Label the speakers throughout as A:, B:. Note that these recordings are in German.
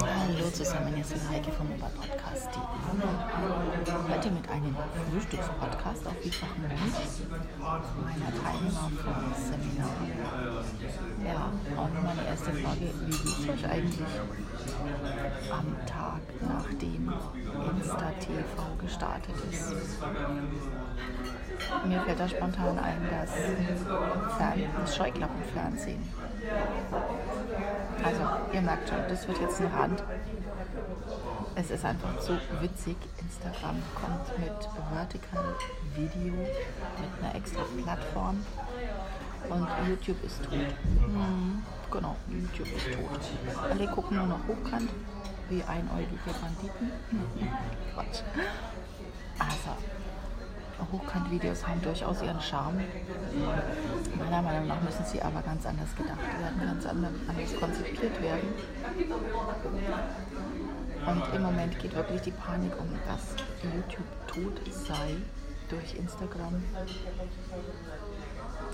A: Hallo zusammen, hier ist Heike vom Oberpodcast.de. Heute mit einem Frühstückspodcast auf vielfachen Mund meiner Teilnehmer vom Seminar. Ja, und meine erste Frage, wie geht es euch eigentlich am Tag, nachdem Insta-TV gestartet ist? Mir fällt da spontan ein, das, Fern das Scheuklappenfernsehen. Also, ihr merkt schon, das wird jetzt ein Rand. Es ist einfach so witzig. Instagram kommt mit Vertical Video, mit einer extra Plattform. Und YouTube ist tot. Mhm, genau, YouTube ist tot. Alle gucken nur noch hochkant, wie einäugige Banditen. Quatsch. Also, Hochkant-Videos haben durchaus ihren Charme. Meiner Meinung nach müssen sie aber ganz anders gedacht werden, ganz anders konzipiert werden. Und im Moment geht wirklich die Panik um, dass YouTube tot sei durch Instagram.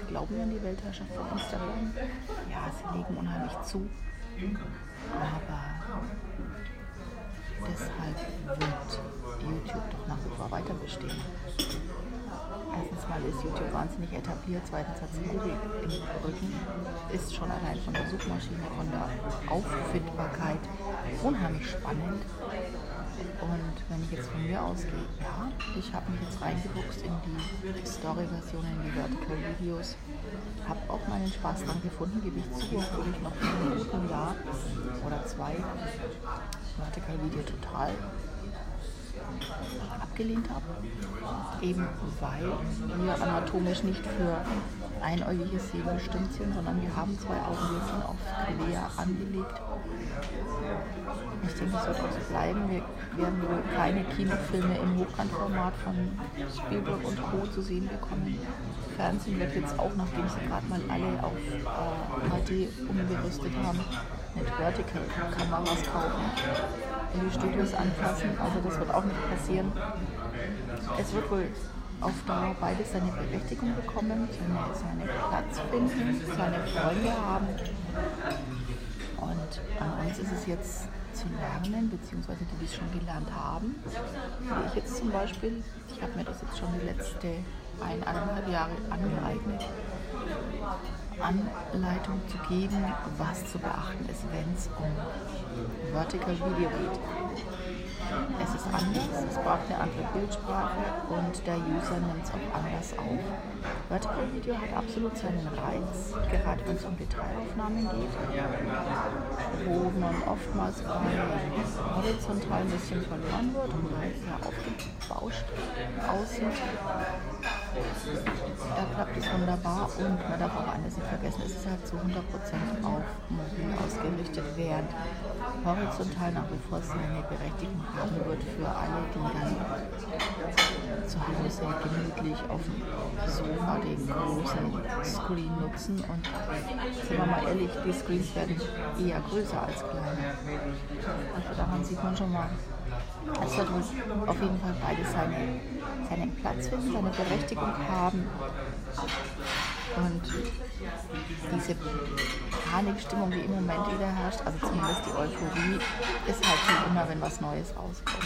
A: Glauben wir an die Weltherrschaft von Instagram? Ja, sie legen unheimlich zu. Aber deshalb wird YouTube doch nach wie vor weiter bestehen. Erstens mal ist YouTube wahnsinnig etabliert, zweitens hat es Google im Rücken, ist schon allein von der Suchmaschine, von der Auffindbarkeit unheimlich spannend. Und wenn ich jetzt von mir ausgehe, ja, ich habe mich jetzt reingebuchst in die Story-Version, in die Vertical-Videos, habe auch meinen Spaß dran gefunden, gebe ich zu, obwohl ich noch in einem guten Jahr oder zwei Vertical-Video total abgelehnt habe. Eben weil wir anatomisch nicht für einäugiges sind, sondern wir haben zwei Augen, wir sind auf quer angelegt. Ich denke, es wird auch so bleiben. Wir werden wohl keine Kinofilme im Hochkantformat von Spielberg und Co. zu sehen bekommen. Fernsehen wird jetzt auch, nachdem sie gerade mal alle auf äh, HD umgerüstet haben, mit Vertical-Kameras kaufen in die Studios anpassen. Also das wird auch nicht passieren. Es wird wohl auf Dauer beides seine Berechtigung bekommen, seine, seine Platz finden, seine Freunde haben. Und an uns ist es jetzt zu lernen, beziehungsweise die, die es schon gelernt haben. Wie ich jetzt zum Beispiel, ich habe mir das jetzt schon die letzte eineinhalb Jahre angeeignet, Anleitung zu geben, was zu beachten ist, wenn es um Vertical Video geht. Es ist anders, es braucht eine andere Bildsprache und der User nimmt es auch anders auf. Vertical Video hat absolut seinen Reiz, gerade wenn es um Detailaufnahmen geht, wo man oftmals horizontal ein bisschen verloren wird und weil es ja aufgebauscht aussieht. Da klappt es wunderbar und man darf auch eines nicht vergessen, es ist halt zu 100% auf mobil ausgerichtet, während horizontal nach wie vor seine Berechtigung haben wird für alle, die dann zu Hause gemütlich auf dem Sofa den großen Screen nutzen. Und sind wir mal ehrlich, die Screens werden eher größer als kleiner. Also daran sieht man schon mal, es wird auf jeden Fall beide seine, seinen Platz finden, seine Berechtigung haben. Und diese Panikstimmung, die im Moment wieder herrscht, also zumindest die Euphorie, ist halt wie immer, wenn was Neues rauskommt.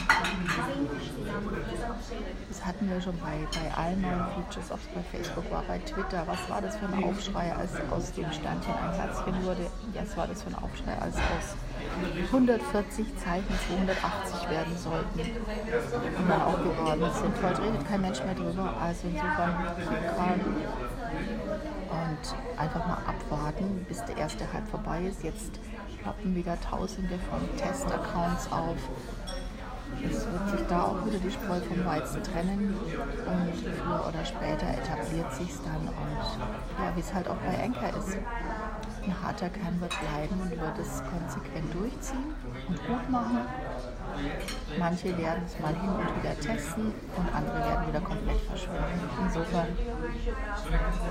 A: Das hatten wir schon bei, bei allen neuen Features, ob es bei Facebook war, bei Twitter. Was war das für ein Aufschrei, als aus dem Sternchen ein Herzchen wurde? Ja, was war das für ein Aufschrei, als aus 140 Zeichen 280 werden sollten und dann auch geworden sind. Heute redet kein Mensch mehr drüber, also insofern und einfach mal abwarten, bis der erste Hype vorbei ist. Jetzt ploppen wieder Tausende von Test-Accounts auf. Es wird sich da auch wieder die Spreu vom Weizen trennen und früher oder später etabliert sich dann und ja, wie es halt auch bei Anker ist. Ein harter Kern wird bleiben und wird es konsequent durchziehen und gut machen. Manche werden es mal hin und wieder testen und andere werden wieder komplett verschwinden. Insofern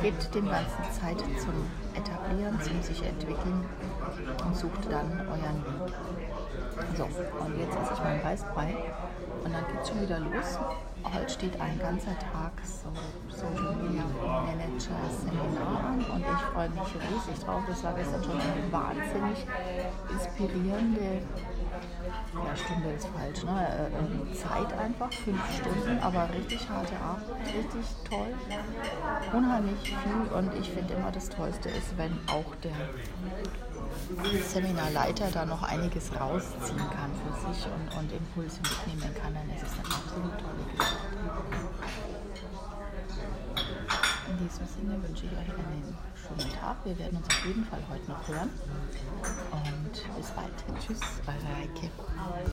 A: gebt dem Ganzen Zeit zum Etablieren, zum sich entwickeln und sucht dann euren Weg. So, und jetzt esse ich meinen Weißbrei und dann geht es schon wieder los. Heute steht ein ganzer Tag so Social Media Manager Seminar an und ich freue mich riesig drauf. Das war gestern schon eine wahnsinnig inspirierende ja, Stunde ist falsch, ne? Äh, äh, Zeit einfach, fünf Stunden, aber richtig harte Arbeit, richtig toll, unheimlich viel und ich finde immer das Tollste ist, wenn auch der Seminarleiter da noch einiges rausziehen kann für sich und, und Impulse mitnehmen kann, dann ist es eine absolut tolle Geschichte. Sinne wünsche ich euch einen schönen Tag. Wir werden uns auf jeden Fall heute noch hören. Und bis bald. Tschüss, eure Heike.